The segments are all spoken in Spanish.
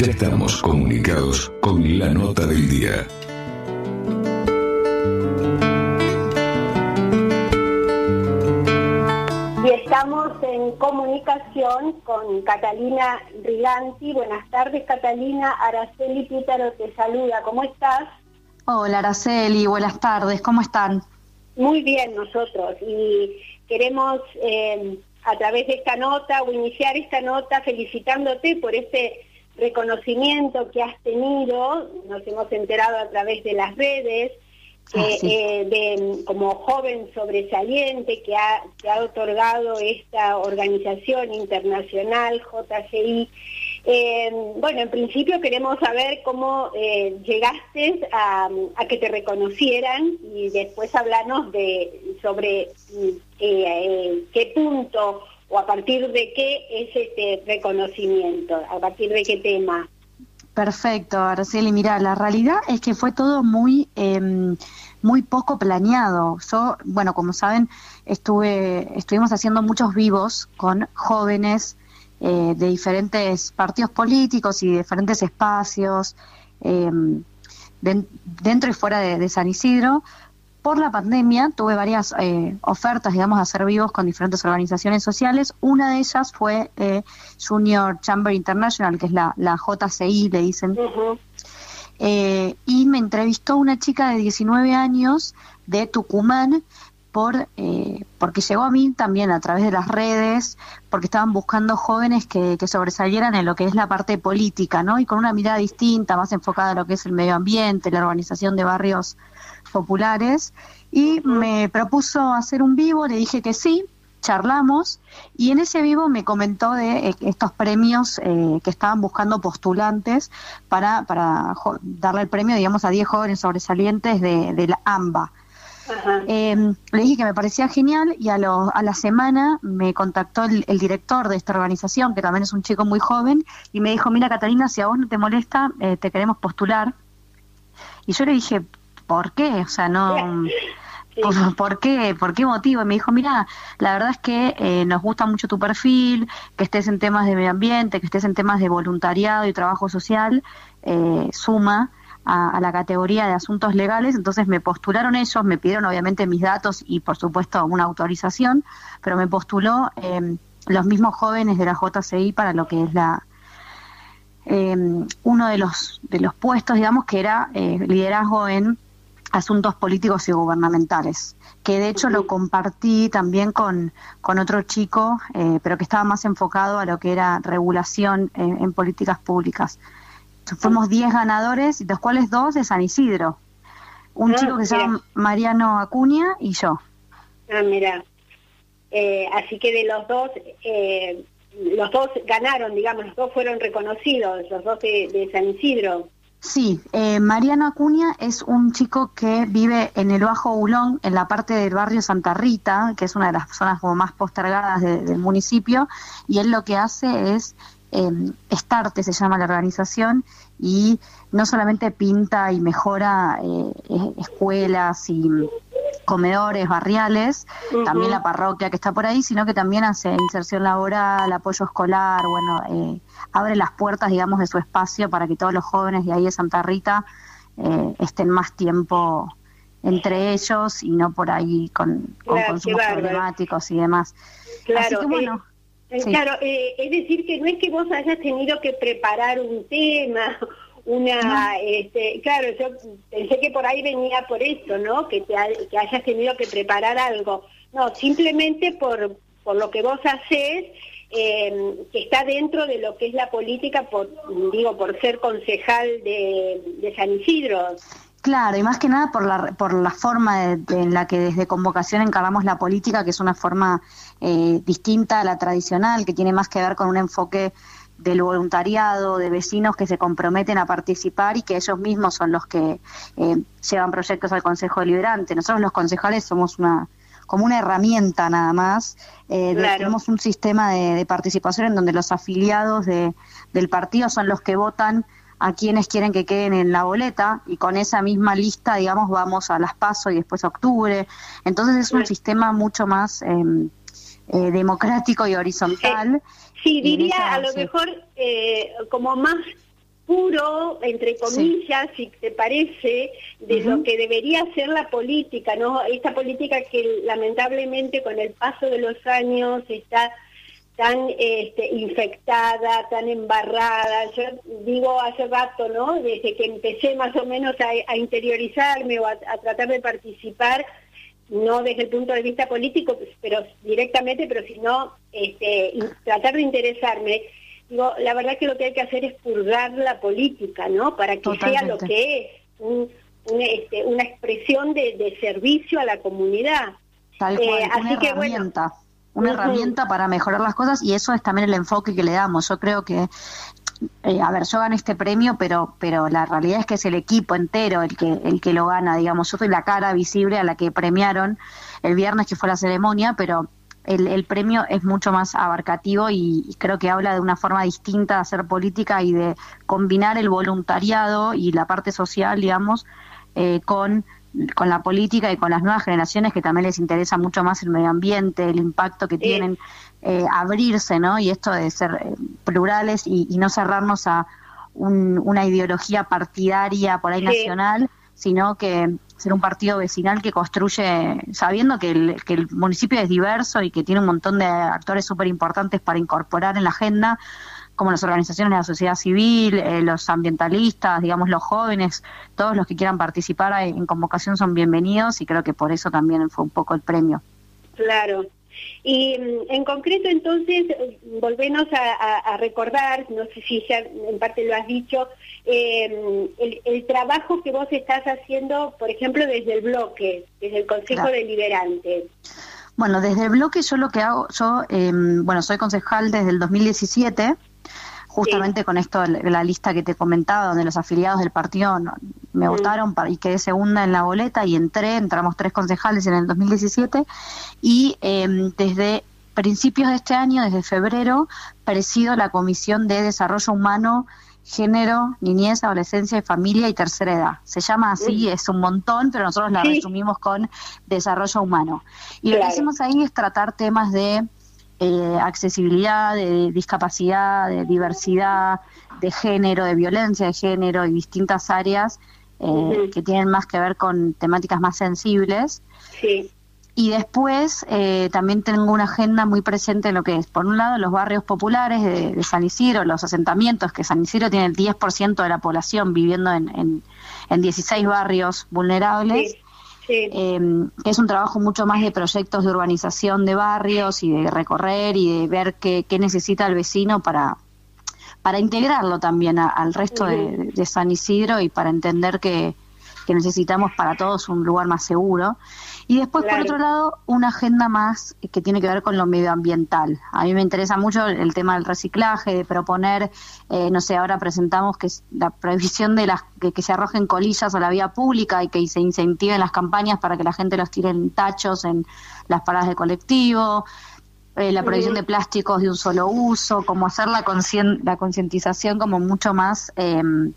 Ya estamos comunicados con la nota del día. Y estamos en comunicación con Catalina Riganti. Buenas tardes, Catalina. Araceli Pítaro te saluda. ¿Cómo estás? Hola, Araceli. Buenas tardes. ¿Cómo están? Muy bien, nosotros. Y queremos, eh, a través de esta nota, o iniciar esta nota felicitándote por este reconocimiento que has tenido. Nos hemos enterado a través de las redes Ah, eh, de, como joven sobresaliente que ha, que ha otorgado esta organización internacional, JCI. Eh, bueno, en principio queremos saber cómo eh, llegaste a, a, que te reconocieran y después hablarnos de sobre qué punto o a partir de qué es este reconocimiento, a partir de qué tema. Perfecto, Araceli. Mira, la realidad es que fue todo muy, eh, muy poco planeado. Yo, bueno, como saben, estuve, estuvimos haciendo muchos vivos con jóvenes eh, de diferentes partidos políticos y diferentes espacios de, dentro y fuera de San Isidro por la pandemia tuve varias eh, ofertas, digamos, a hacer vivos con diferentes organizaciones sociales. Una de ellas fue eh, Junior Chamber International, que es la, la JCI, le dicen. Uh -huh. eh, y me entrevistó una chica de 19 años de Tucumán por eh, porque llegó a mí también a través de las redes, porque estaban buscando jóvenes que, que, sobresalieran en lo que es la parte política, ¿no? Y con una mirada distinta, más enfocada en lo que es el medio ambiente, la organización de barrios populares y me propuso hacer un vivo, le dije que sí, charlamos y en ese vivo me comentó de eh, estos premios eh, que estaban buscando postulantes para, para darle el premio, digamos, a 10 jóvenes sobresalientes de, de la AMBA. Eh, le dije que me parecía genial y a, lo, a la semana me contactó el, el, director de esta organización, que también es un chico muy joven, y me dijo, mira Catalina, si a vos no te molesta, eh, te queremos postular. Y yo le dije, ¿por qué? O sea, no... Sí. ¿Por, ¿Por, qué? ¿Por qué motivo? Y me dijo, mira, la verdad es que eh, nos gusta mucho tu perfil, que estés en temas de medio ambiente, que estés en temas de voluntariado y trabajo social, eh, suma a, a, la categoría de asuntos legales, entonces me postularon ellos, me pidieron obviamente mis datos y por supuesto una autorización, pero me postuló eh, los mismos jóvenes de la JCI para lo que es la... uno de los, de los puestos, digamos, que era liderazgo en asuntos políticos y gubernamentales, que de hecho lo compartí también con, con otro chico, eh, pero que estaba más enfocado a lo que era regulación en, en políticas públicas. Fuimos 10 ganadores, de los cuales dos de San Isidro. Un ah, chico que se llama Mariano Acuña y yo. Ah, mira. Eh, así que de los dos, eh, los dos ganaron, digamos, los dos fueron reconocidos, los dos de, de San Isidro. Sí, eh, Mariano Acuña es un chico que vive en el Bajo Ulón, en la parte del barrio Santa Rita, que es una de las zonas como más postergadas de, del municipio, y él lo que hace es, eh, Starte se llama la organización, y no solamente pinta y mejora eh, escuelas y comedores barriales, uh -huh. también la parroquia que está por ahí, sino que también hace inserción laboral, apoyo escolar, bueno, eh, abre las puertas, digamos, de su espacio para que todos los jóvenes de ahí de Santa Rita eh, estén más tiempo entre ellos y no por ahí con, con claro, consumos problemáticos y demás. Claro, Así que bueno. Eh, sí. Claro, eh, es decir, que no es que vos hayas tenido que preparar un tema, una, no. este, claro, yo pensé que por ahí venía por eso, ¿no? Que, te, que hayas tenido que preparar algo. No, simplemente por, por lo que vos haces, eh, que está dentro de lo que es la política, por, digo, por ser concejal de, de San Isidro. Claro, y más que nada por la, por la forma de, de, en la que desde convocación encaramos la política, que es una forma eh, distinta a la tradicional, que tiene más que ver con un enfoque del voluntariado, de vecinos que se comprometen a participar y que ellos mismos son los que eh, llevan proyectos al Consejo Deliberante. Nosotros los concejales somos una como una herramienta nada más. Eh, claro. Tenemos un sistema de, de, participación en donde los afiliados de, del partido son los que votan a quienes quieren que queden en la boleta y con esa misma lista, digamos, vamos a las PASO y después a octubre. Entonces es un sistema mucho más eh, eh, democrático y horizontal. Sí, diría esa, a lo sí. mejor eh, como más puro, entre comillas, si te parece, de lo que debería ser la política, ¿no? Esta política que lamentablemente con el paso de los años está tan este, infectada, tan embarrada. Yo digo hace rato, ¿no? Desde que empecé más o menos a, interiorizarme o a, tratar de participar, no desde el punto de vista político, pero directamente, pero sino este, tratar de interesarme Digo, la verdad que lo que hay que hacer es purgar la política, ¿no? Para que sea lo que es, este, una expresión de, servicio a la comunidad. Tal cual, eh, una herramienta. una herramienta para mejorar las cosas y eso es también el enfoque que le damos. Yo creo que eh, a ver, yo gané este premio, pero, pero la realidad es que es el equipo entero el que, el que lo gana, digamos. Yo soy la cara visible a la que premiaron el viernes que fue la ceremonia, pero el, premio es mucho más abarcativo y, creo que habla de una forma distinta de hacer política y de combinar el voluntariado y la parte social, digamos, eh, con, con la política y con las nuevas generaciones que también les interesa mucho más el medio ambiente, el impacto que tienen, eh, abrirse, ¿no? Y esto de ser eh, plurales y, no cerrarnos a una ideología partidaria por ahí nacional, sino que ser un partido vecinal que construye, sabiendo que el, que el municipio es diverso y que tiene un montón de actores súper importantes para incorporar en la agenda, como las organizaciones de la sociedad civil, eh, los ambientalistas, digamos los jóvenes, todos los que quieran participar en convocación son bienvenidos y creo que por eso también fue un poco el premio. Claro, y mm, en concreto, entonces, volvemos a, recordar, no sé si ya en parte lo has dicho, em, el, trabajo que vos estás haciendo, por ejemplo, desde el bloque, desde el Consejo Deliberante. Bueno, desde el bloque yo lo que hago, yo, em, bueno, soy concejal desde el 2017 justamente con esto, la lista que te comentaba, donde los afiliados del partido me votaron para, y quedé segunda en la boleta y entré, entramos tres concejales en el 2017 y em, desde principios de este año, desde febrero, presido la Comisión de Desarrollo Humano género, niñez, adolescencia y familia y tercera edad. Se llama así, es un montón, pero nosotros la resumimos con desarrollo humano. Y lo que hacemos ahí es tratar temas de eh, accesibilidad, de discapacidad, de diversidad, de género, de violencia de género y distintas áreas eh, que tienen más que ver con temáticas más sensibles. Y después eh, también tengo una agenda muy presente en lo que es, por un lado, los barrios populares de, San Isidro, los asentamientos, que San Isidro tiene el 10% de la población viviendo en, en, en 16 barrios vulnerables. Em, es un trabajo mucho más de proyectos de urbanización de barrios y de recorrer y de ver qué, necesita el vecino para, para integrarlo también al resto de, San Isidro y para entender que, que necesitamos para todos un lugar más seguro. Y después, por otro lado, una agenda más que tiene que ver con lo medioambiental. A mí me interesa mucho el tema del reciclaje, de proponer, eh, no sé, ahora presentamos que la prohibición de las que, se arrojen colillas a la vía pública y que se incentiven las campañas para que la gente los tire en tachos en las paradas de colectivo. Eh, la prohibición de plásticos de un solo uso, como hacer la, la concientización como mucho más em,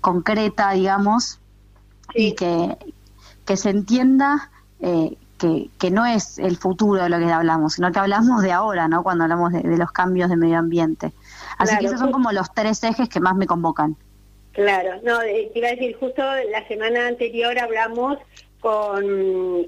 concreta, digamos, y que, que se entienda eh, que, que, no es el futuro de lo que hablamos, sino que hablamos de ahora, ¿no? Cuando hablamos de, los cambios de medio ambiente. Así que esos son como los tres ejes que más me convocan. Claro, no, eh, te iba a decir, justo la semana anterior hablamos con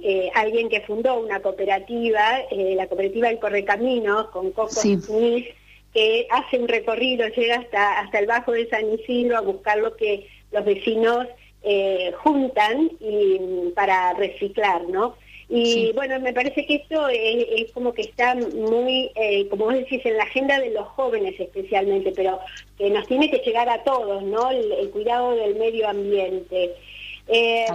eh, alguien que fundó una cooperativa, la cooperativa El Correcaminos, con Coco Smith, que hace un recorrido, llega hasta, hasta el Bajo de San Isidro a buscar lo que los vecinos eh, juntan y, para reciclar, ¿no? Y bueno, me parece que esto es, como que está muy, eh, como vos decís, en la agenda de los jóvenes especialmente, pero que nos tiene que llegar a todos, ¿no? El, cuidado del medio ambiente. Eh,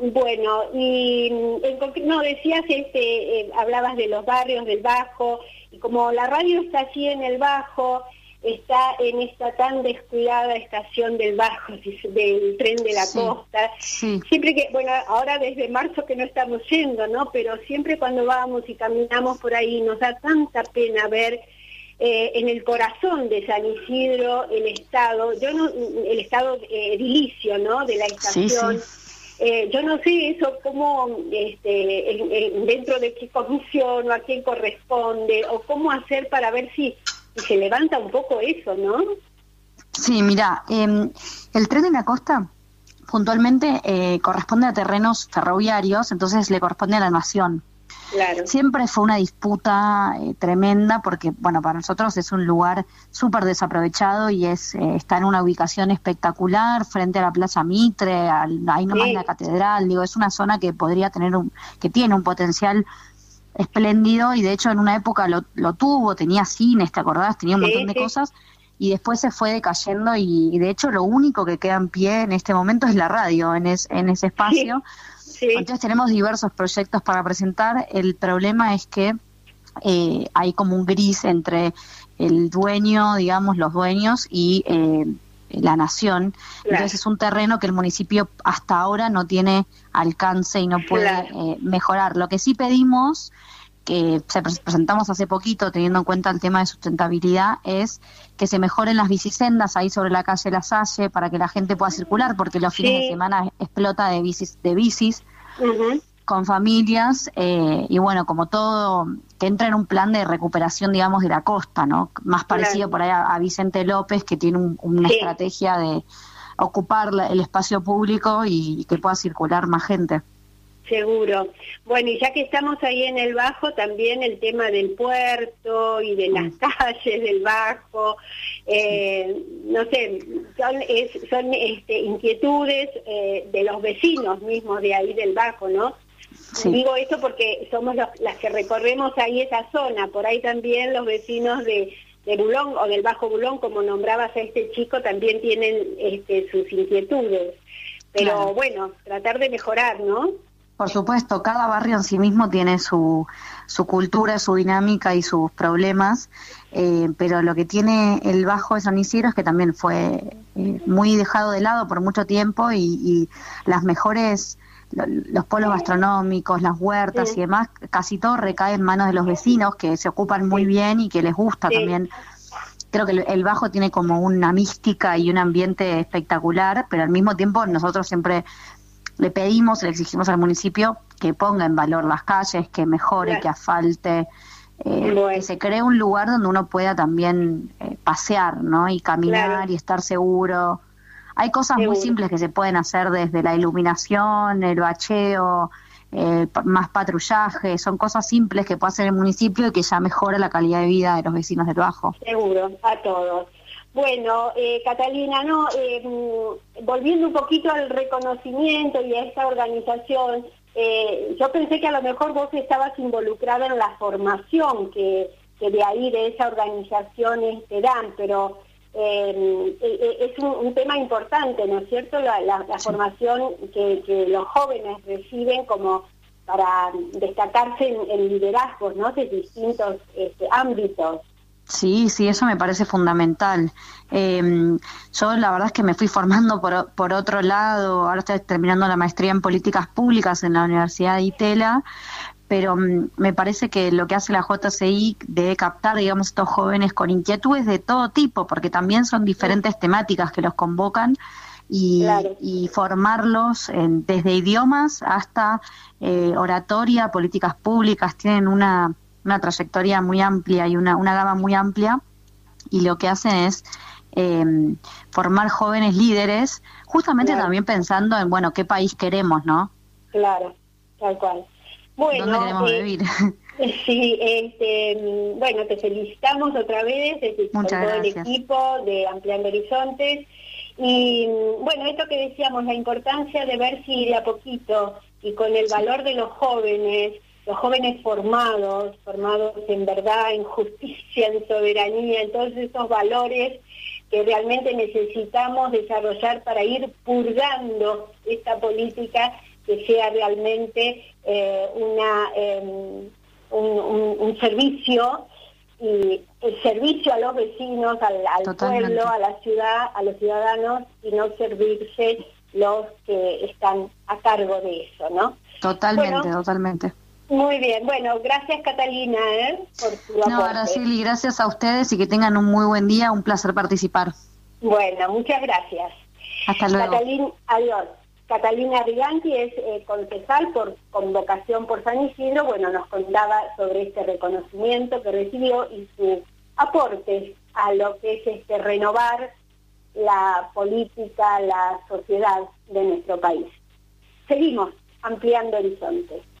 bueno, y en, no decías, este, eh, hablabas de los barrios del Bajo, y como la radio está así en el Bajo, está en esta tan descuidada estación del Bajo, del tren de la costa. Siempre que, bueno, ahora desde marzo que no estamos yendo, ¿no? Pero siempre cuando vamos y caminamos por ahí nos da tanta pena ver eh, en el corazón de San Isidro el estado, yo no, el estado eh, edilicio, ¿no? De la estación. Eh, yo no sé eso cómo, este, dentro de qué comisión o a quién corresponde, o cómo hacer para ver si y se levanta un poco eso, ¿no? Sí, mira, em, el tren de la costa puntualmente eh, corresponde a terrenos ferroviarios, entonces le corresponde a la nación. Claro. Siempre fue una disputa eh, tremenda porque, bueno, para nosotros es un lugar súper desaprovechado y es eh, está en una ubicación espectacular frente a la Plaza Mitre, al, ahí nomás la catedral, digo, es una zona que podría tener un, que tiene un potencial espléndido y de hecho en una época lo, lo tuvo, tenía cines, ¿te acordás? Tenía un montón de cosas y después se fue decayendo y, de hecho lo único que queda en pie en este momento es la radio en, en ese espacio. Entonces tenemos diversos proyectos para presentar. El problema es que eh, hay como un gris entre el dueño, digamos, los dueños y eh, la nación. Entonces es un terreno que el municipio hasta ahora no tiene alcance y no puede eh, mejorar. Lo que sí pedimos que se presentamos hace poquito, teniendo en cuenta el tema de sustentabilidad, es que se mejoren las bicisendas ahí sobre la calle La Salle para que la gente pueda circular, porque los fines de semana explota de bicis, de bicis con familias, eh, y bueno, como todo, que entra en un plan de recuperación, digamos, de la costa, ¿no? Más parecido por ahí a, Vicente López, que tiene una estrategia de ocupar el espacio público y que pueda circular más gente. Seguro. Bueno, y ya que estamos ahí en el Bajo, también el tema del puerto y de las mm. calles del Bajo, eh, no sé, son, son este, inquietudes eh, de los vecinos mismos de ahí del Bajo, ¿no? Digo esto porque somos las que recorremos ahí esa zona, por ahí también los vecinos de, de Bulón o del Bajo Bulón, como nombrabas a este chico, también tienen este, sus inquietudes. Pero bueno, tratar de mejorar, ¿no? Por supuesto, cada barrio en sí mismo tiene su, su cultura, su dinámica y sus problemas, eh, pero lo que tiene el Bajo de San Isidro es que también fue eh, muy dejado de lado por mucho tiempo y, las mejores, los polos gastronómicos, las huertas y demás, casi todo recae en manos de los vecinos que se ocupan muy bien y que les gusta también. Creo que el, Bajo tiene como una mística y un ambiente espectacular, pero al mismo tiempo nosotros siempre le pedimos, le exigimos al municipio que ponga en valor las calles, que mejore, que asfalte, eh, que se cree un lugar donde uno pueda también eh, pasear, ¿no? Y caminar y estar seguro. Hay cosas muy simples que se pueden hacer desde la iluminación, el bacheo, eh, más patrullaje, son cosas simples que puede hacer el municipio y que ya mejora la calidad de vida de los vecinos del Bajo. Seguro, a todos. Bueno, eh, Catalina, no, eh, volviendo un poquito al reconocimiento y a esta organización, yo pensé que a lo mejor vos estabas involucrada en la formación que, de ahí de esa organización te dan, pero es un, tema importante, ¿no es cierto? La, formación que, los jóvenes reciben como para destacarse en, liderazgos, ¿no? De distintos este, ámbitos. Sí, sí, eso me parece fundamental. Em, yo la verdad es que me fui formando por, por otro lado, ahora estoy terminando la maestría en políticas públicas en la Universidad de Itela, pero mm, me parece que lo que hace la JCI debe captar, digamos, estos jóvenes con inquietudes de todo tipo, porque también son diferentes temáticas que los convocan y, formarlos desde idiomas hasta eh, oratoria, políticas públicas, tienen una una trayectoria muy amplia y una, una gama muy amplia y lo que hacen es eh, formar jóvenes líderes, justamente también pensando en, bueno, qué país queremos, ¿no? Claro, tal cual. Bueno, ¿Dónde queremos eh, vivir? Sí, este, bueno, te felicitamos otra vez con todo el equipo de Ampliando Horizontes. Y bueno, esto que decíamos, la importancia de ver si de a poquito y con el valor de los jóvenes, los jóvenes formados, formados en verdad, en justicia, en soberanía, en todos esos valores que realmente necesitamos desarrollar para ir purgando esta política que sea realmente eh, una, em, un, servicio y el servicio a los vecinos, al, pueblo, a la ciudad, a los ciudadanos y no servirse los que están a cargo de eso, ¿no? Totalmente, totalmente. Muy bien, bueno, gracias Catalina ¿eh? por tu aporte. No, Araceli, gracias a ustedes y que tengan un muy buen día, un placer participar. Bueno, muchas gracias. Hasta luego. Catalina, adiós. Catalina Riganti es eh, concejal por convocación por San Isidro, bueno, nos contaba sobre este reconocimiento que recibió y su aporte a lo que es este renovar la política, la sociedad de nuestro país. Seguimos ampliando horizontes.